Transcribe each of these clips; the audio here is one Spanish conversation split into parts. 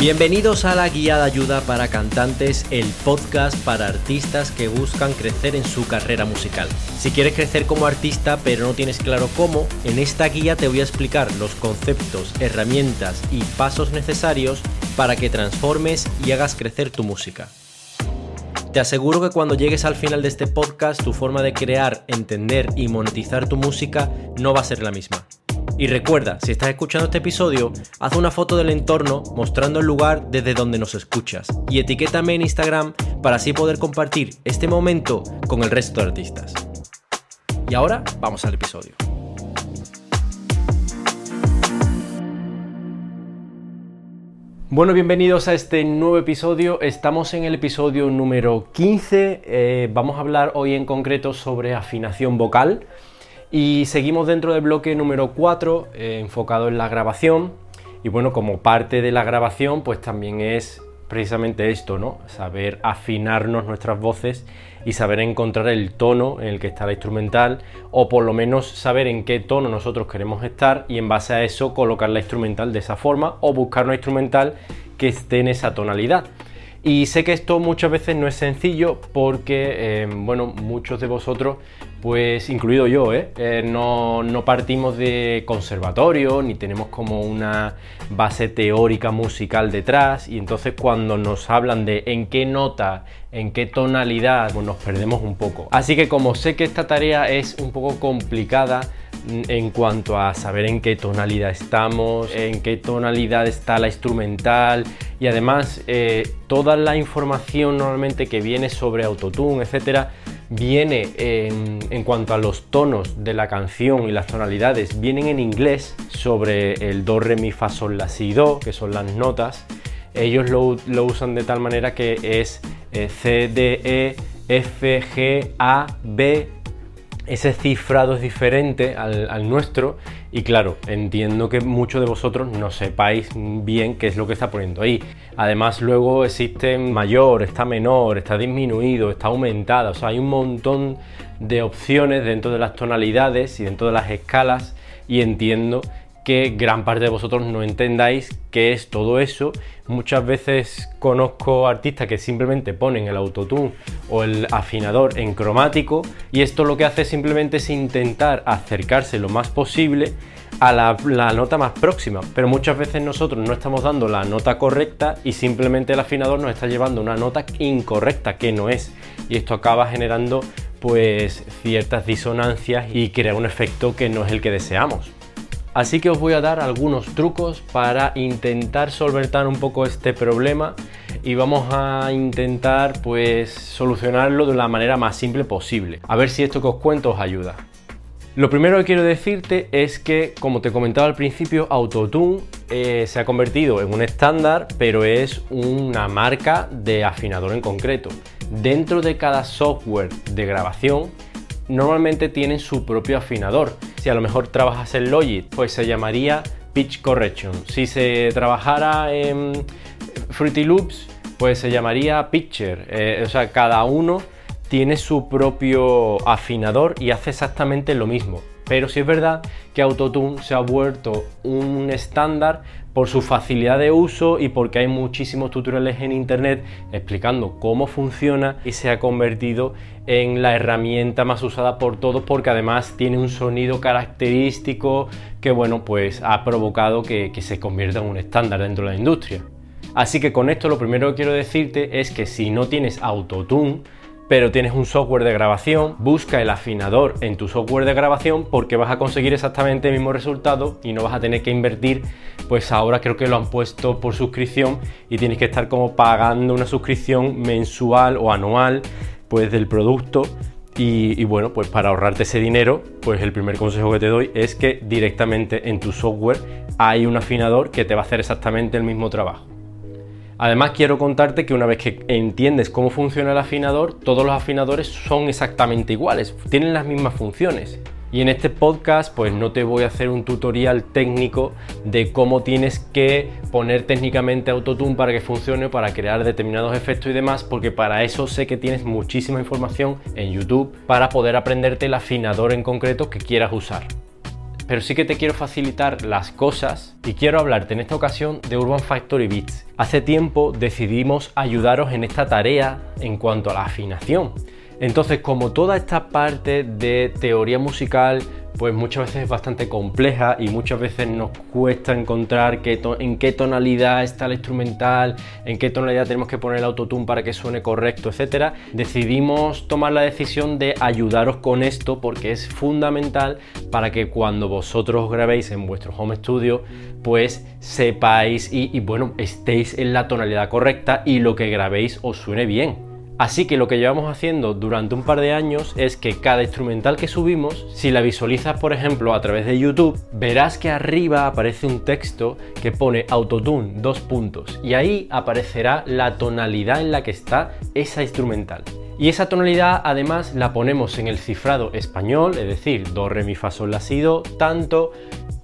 Bienvenidos a la Guía de Ayuda para Cantantes, el podcast para artistas que buscan crecer en su carrera musical. Si quieres crecer como artista pero no tienes claro cómo, en esta guía te voy a explicar los conceptos, herramientas y pasos necesarios para que transformes y hagas crecer tu música. Te aseguro que cuando llegues al final de este podcast tu forma de crear, entender y monetizar tu música no va a ser la misma. Y recuerda, si estás escuchando este episodio, haz una foto del entorno mostrando el lugar desde donde nos escuchas y etiquétame en Instagram para así poder compartir este momento con el resto de artistas. Y ahora vamos al episodio. Bueno, bienvenidos a este nuevo episodio. Estamos en el episodio número 15. Eh, vamos a hablar hoy en concreto sobre afinación vocal. Y seguimos dentro del bloque número 4, eh, enfocado en la grabación. Y bueno, como parte de la grabación, pues también es precisamente esto, ¿no? Saber afinarnos nuestras voces y saber encontrar el tono en el que está la instrumental, o por lo menos saber en qué tono nosotros queremos estar y en base a eso colocar la instrumental de esa forma o buscar una instrumental que esté en esa tonalidad. Y sé que esto muchas veces no es sencillo porque, eh, bueno, muchos de vosotros, pues incluido yo, ¿eh? Eh, no, no, partimos de conservatorio ni tenemos como una base teórica musical detrás y entonces cuando nos hablan de en qué nota, en qué tonalidad, pues nos perdemos un poco. Así que como sé que esta tarea es un poco complicada, en cuanto a saber en qué tonalidad estamos, en qué tonalidad está la instrumental y además eh, toda la información normalmente que viene sobre autotune, etcétera, viene en, cuanto a los tonos de la canción y las tonalidades, vienen en inglés sobre el do, re, mi, fa, sol, la, si, do, que son las notas. Ellos lo, usan de tal manera que es eh, C, D, E, F, G, A, B, ese cifrado es diferente al, nuestro. Y claro, entiendo que muchos de vosotros no sepáis bien qué es lo que está poniendo ahí. Además luego existe mayor, está menor, está disminuido, está aumentada, o sea, hay un montón de opciones dentro de las tonalidades y dentro de las escalas. Y entiendo que gran parte de vosotros no entendáis qué es todo eso. Muchas veces conozco artistas que simplemente ponen el autotune o el afinador en cromático y esto lo que hace simplemente es intentar acercarse lo más posible a la, nota más próxima, pero muchas veces nosotros no estamos dando la nota correcta y simplemente el afinador nos está llevando una nota incorrecta que no es y esto acaba generando pues ciertas disonancias y crea un efecto que no es el que deseamos. Así que os voy a dar algunos trucos para intentar solventar un poco este problema y vamos a intentar pues solucionarlo de la manera más simple posible. A ver si esto que os cuento os ayuda. Lo primero que quiero decirte es que, como te comentaba al principio, Autotune eh, se ha convertido en un estándar, pero es una marca de afinador en concreto. Dentro de cada software de grabación normalmente tienen su propio afinador. Si a lo mejor trabajas en Logic, pues se llamaría Pitch Correction. Si se trabajara en Fruity Loops, pues se llamaría Pitcher. Eh, o sea, cada uno tiene su propio afinador y hace exactamente lo mismo. Pero sí es verdad que Autotune se ha vuelto un estándar por su facilidad de uso y porque hay muchísimos tutoriales en internet explicando cómo funciona y se ha convertido en la herramienta más usada por todos porque además tiene un sonido característico que bueno pues ha provocado que, que se convierta en un estándar dentro de la industria. Así que con esto lo primero que quiero decirte es que si no tienes autotune pero tienes un software de grabación, busca el afinador en tu software de grabación porque vas a conseguir exactamente el mismo resultado y no vas a tener que invertir, pues ahora creo que lo han puesto por suscripción y tienes que estar como pagando una suscripción mensual o anual pues del producto y, y, bueno, pues para ahorrarte ese dinero, pues el primer consejo que te doy es que directamente en tu software hay un afinador que te va a hacer exactamente el mismo trabajo. Además quiero contarte que una vez que entiendes cómo funciona el afinador, todos los afinadores son exactamente iguales, tienen las mismas funciones. Y en este podcast pues no te voy a hacer un tutorial técnico de cómo tienes que poner técnicamente Autotune para que funcione, para crear determinados efectos y demás, porque para eso sé que tienes muchísima información en YouTube para poder aprenderte el afinador en concreto que quieras usar. Pero sí que te quiero facilitar las cosas y quiero hablarte en esta ocasión de Urban Factory Beats. Hace tiempo decidimos ayudaros en esta tarea en cuanto a la afinación. Entonces, como toda esta parte de teoría musical pues muchas veces es bastante compleja y muchas veces nos cuesta encontrar en qué tonalidad está el instrumental, en qué tonalidad tenemos que poner el autotune para que suene correcto, etcétera. Decidimos tomar la decisión de ayudaros con esto porque es fundamental para que cuando vosotros grabéis en vuestro home studio, pues sepáis y, y bueno, estéis en la tonalidad correcta y lo que grabéis os suene bien. Así que lo que llevamos haciendo durante un par de años es que cada instrumental que subimos, si la visualizas por ejemplo a través de YouTube, verás que arriba aparece un texto que pone autotune dos puntos y ahí aparecerá la tonalidad en la que está esa instrumental. Y esa tonalidad además la ponemos en el cifrado español, es decir, do, re, mi, fa, sol, la, si, do, tanto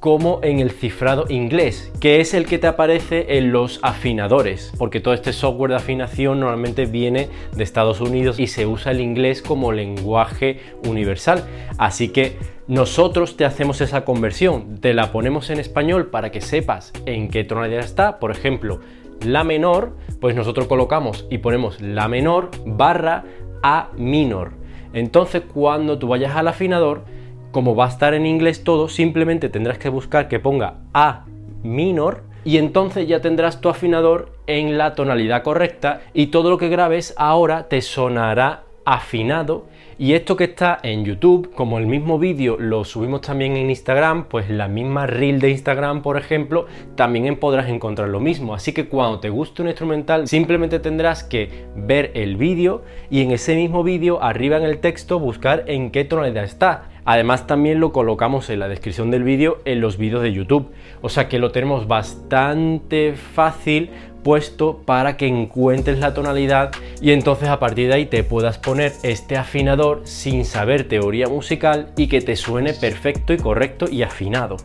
como en el cifrado inglés, que es el que te aparece en los afinadores, porque todo este software de afinación normalmente viene de Estados Unidos y se usa el inglés como lenguaje universal. Así que nosotros te hacemos esa conversión, te la ponemos en español para que sepas en qué tonalidad está, por ejemplo, la menor, pues nosotros colocamos y ponemos la menor barra a minor. Entonces cuando tú vayas al afinador, como va a estar en inglés todo, simplemente tendrás que buscar que ponga A minor y entonces ya tendrás tu afinador en la tonalidad correcta y todo lo que grabes ahora te sonará afinado y esto que está en YouTube, como el mismo vídeo lo subimos también en Instagram, pues la misma reel de Instagram, por ejemplo, también podrás encontrar lo mismo. Así que cuando te guste un instrumental, simplemente tendrás que ver el vídeo y en ese mismo vídeo, arriba en el texto, buscar en qué tonalidad está. Además también lo colocamos en la descripción del vídeo en los vídeos de YouTube. O sea que lo tenemos bastante fácil puesto para que encuentres la tonalidad y entonces a partir de ahí te puedas poner este afinador sin saber teoría musical y que te suene perfecto y correcto y afinado.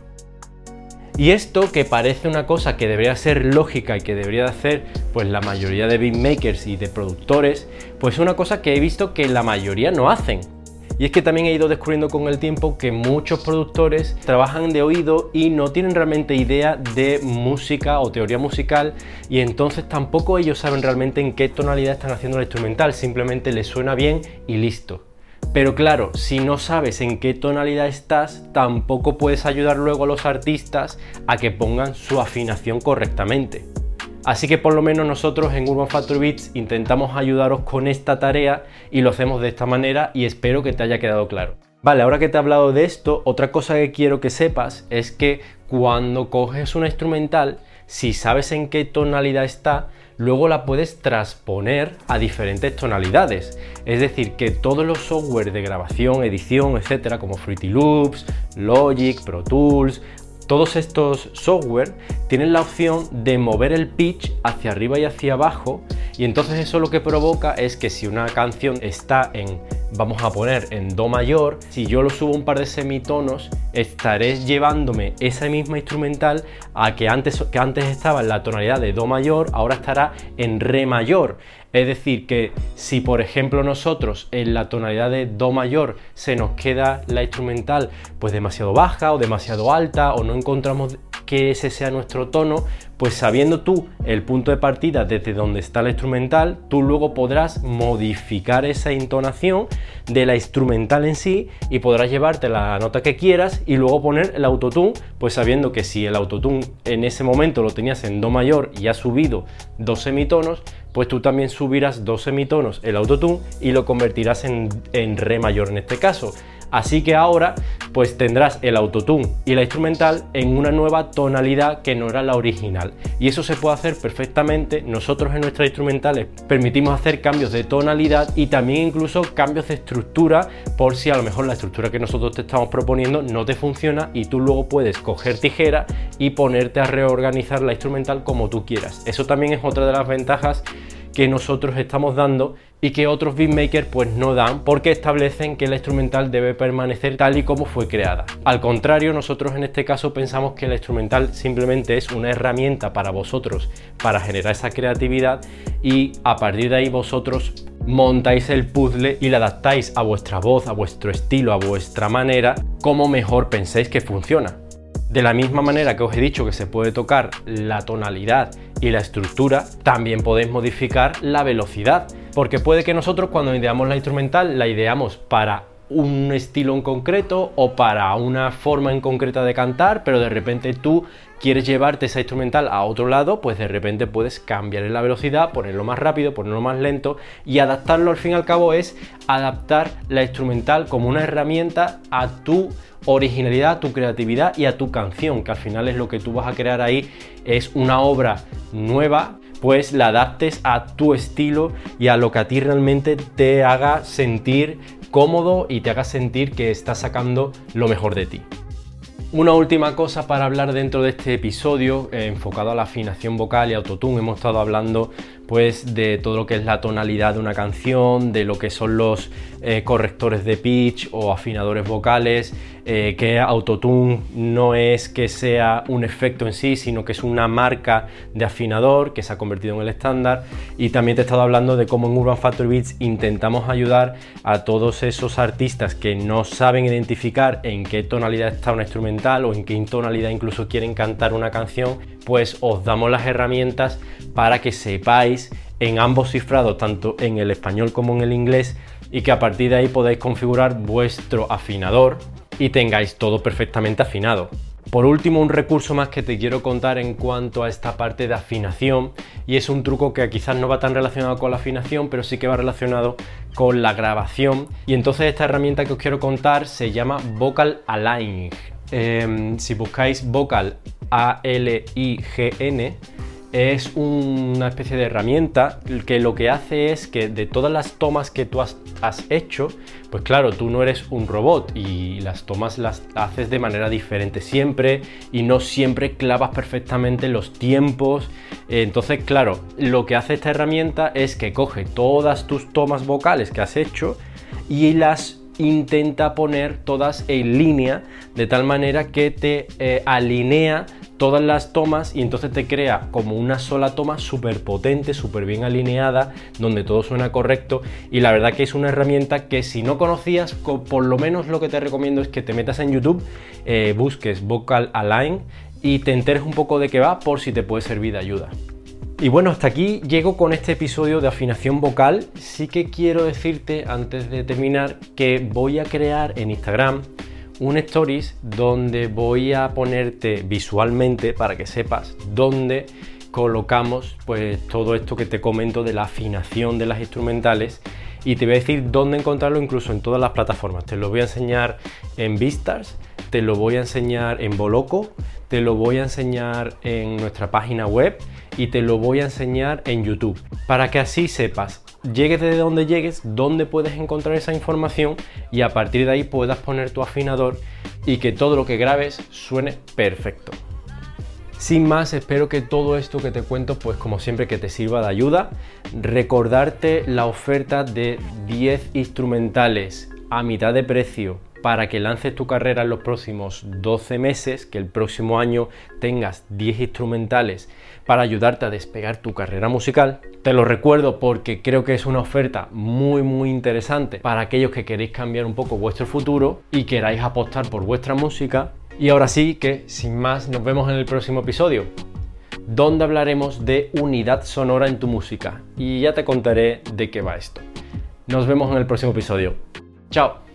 Y esto que parece una cosa que debería ser lógica y que debería hacer pues la mayoría de beatmakers y de productores, pues es una cosa que he visto que la mayoría no hacen. Y es que también he ido descubriendo con el tiempo que muchos productores trabajan de oído y no tienen realmente idea de música o teoría musical y entonces tampoco ellos saben realmente en qué tonalidad están haciendo el instrumental, simplemente les suena bien y listo. Pero claro, si no sabes en qué tonalidad estás, tampoco puedes ayudar luego a los artistas a que pongan su afinación correctamente. Así que por lo menos nosotros en Urban Factory Beats intentamos ayudaros con esta tarea y lo hacemos de esta manera y espero que te haya quedado claro. Vale, ahora que te he hablado de esto, otra cosa que quiero que sepas es que cuando coges una instrumental, si sabes en qué tonalidad está, luego la puedes transponer a diferentes tonalidades. Es decir, que todos los software de grabación, edición, etcétera, como Fruity Loops, Logic, Pro Tools, todos estos software tienen la opción de mover el pitch hacia arriba y hacia abajo y entonces eso lo que provoca es que si una canción está en, vamos a poner en Do mayor, si yo lo subo un par de semitonos, estaré llevándome esa misma instrumental a que antes, que antes estaba en la tonalidad de Do mayor, ahora estará en Re mayor. Es decir, que si por ejemplo nosotros en la tonalidad de Do mayor se nos queda la instrumental pues demasiado baja o demasiado alta o no encontramos que ese sea nuestro tono, pues sabiendo tú el punto de partida desde donde está la instrumental, tú luego podrás modificar esa entonación de la instrumental en sí y podrás llevarte la nota que quieras y luego poner el autotune, pues sabiendo que si el autotune en ese momento lo tenías en Do mayor y ha subido dos semitonos, pues tú también subirás dos semitonos el autotune y lo convertirás en, en re mayor en este caso. Así que ahora pues tendrás el autotune y la instrumental en una nueva tonalidad que no era la original. Y eso se puede hacer perfectamente. Nosotros en nuestras instrumentales permitimos hacer cambios de tonalidad y también incluso cambios de estructura por si a lo mejor la estructura que nosotros te estamos proponiendo no te funciona y tú luego puedes coger tijera y ponerte a reorganizar la instrumental como tú quieras. Eso también es otra de las ventajas que nosotros estamos dando y que otros beatmakers pues no dan porque establecen que la instrumental debe permanecer tal y como fue creada. Al contrario, nosotros en este caso pensamos que la instrumental simplemente es una herramienta para vosotros para generar esa creatividad y a partir de ahí vosotros montáis el puzzle y la adaptáis a vuestra voz, a vuestro estilo, a vuestra manera, como mejor penséis que funciona. De la misma manera que os he dicho que se puede tocar la tonalidad y la estructura, también podéis modificar la velocidad. Porque puede que nosotros cuando ideamos la instrumental la ideamos para un estilo en concreto o para una forma en concreta de cantar, pero de repente tú quieres llevarte esa instrumental a otro lado, pues de repente puedes cambiar la velocidad, ponerlo más rápido, ponerlo más lento y adaptarlo al fin y al cabo es adaptar la instrumental como una herramienta a tu originalidad, a tu creatividad y a tu canción, que al final es lo que tú vas a crear ahí, es una obra nueva, pues la adaptes a tu estilo y a lo que a ti realmente te haga sentir cómodo y te haga sentir que estás sacando lo mejor de ti. Una última cosa para hablar dentro de este episodio eh, enfocado a la afinación vocal y autotune. Hemos estado hablando pues de todo lo que es la tonalidad de una canción, de lo que son los eh, correctores de pitch o afinadores vocales, eh, que autotune no es que sea un efecto en sí, sino que es una marca de afinador que se ha convertido en el estándar. Y también te he estado hablando de cómo en Urban Factory Beats intentamos ayudar a todos esos artistas que no saben identificar en qué tonalidad está una instrumental o en qué tonalidad incluso quieren cantar una canción, pues os damos las herramientas para que sepáis en ambos cifrados, tanto en el español como en el inglés, y que a partir de ahí podáis configurar vuestro afinador y tengáis todo perfectamente afinado. Por último, un recurso más que te quiero contar en cuanto a esta parte de afinación y es un truco que quizás no va tan relacionado con la afinación, pero sí que va relacionado con la grabación. Y entonces esta herramienta que os quiero contar se llama Vocal Align. Em, si buscáis Vocal A-L-I-G-N, es una especie de herramienta que lo que hace es que de todas las tomas que tú has, hecho, pues claro, tú no eres un robot y las tomas las haces de manera diferente siempre y no siempre clavas perfectamente los tiempos. Entonces, claro, lo que hace esta herramienta es que coge todas tus tomas vocales que has hecho y las intenta poner todas en línea de tal manera que te eh, alinea todas las tomas y entonces te crea como una sola toma súper potente, súper bien alineada, donde todo suena correcto y la verdad que es una herramienta que si no conocías, por lo menos lo que te recomiendo es que te metas en YouTube, eh, busques Vocal Align y te enteres un poco de qué va por si te puede servir de ayuda. Y bueno, hasta aquí llego con este episodio de afinación vocal. Sí que quiero decirte antes de terminar que voy a crear en Instagram un stories donde voy a ponerte visualmente para que sepas dónde colocamos pues todo esto que te comento de la afinación de las instrumentales y te voy a decir dónde encontrarlo incluso en todas las plataformas. Te lo voy a enseñar en Vistas, te lo voy a enseñar en Boloco, te lo voy a enseñar en nuestra página web y te lo voy a enseñar en YouTube para que así sepas llegues de donde llegues, dónde puedes encontrar esa información y a partir de ahí puedas poner tu afinador y que todo lo que grabes suene perfecto. Sin más, espero que todo esto que te cuento, pues como siempre que te sirva de ayuda. Recordarte la oferta de 10 instrumentales a mitad de precio para que lances tu carrera en los próximos 12 meses, que el próximo año tengas 10 instrumentales para ayudarte a despegar tu carrera musical. Te lo recuerdo porque creo que es una oferta muy muy interesante para aquellos que queréis cambiar un poco vuestro futuro y queráis apostar por vuestra música. Y ahora sí que, sin más, nos vemos en el próximo episodio, donde hablaremos de unidad sonora en tu música. Y ya te contaré de qué va esto. Nos vemos en el próximo episodio. Chao.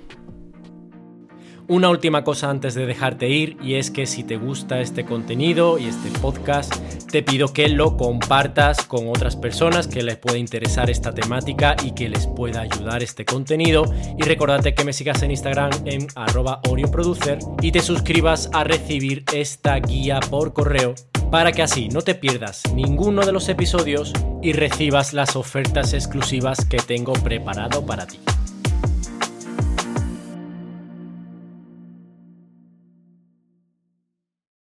Una última cosa antes de dejarte ir y es que si te gusta este contenido y este podcast, te pido que lo compartas con otras personas que les pueda interesar esta temática y que les pueda ayudar este contenido. Y recordate que me sigas en Instagram en arroba Producer y te suscribas a recibir esta guía por correo para que así no te pierdas ninguno de los episodios y recibas las ofertas exclusivas que tengo preparado para ti.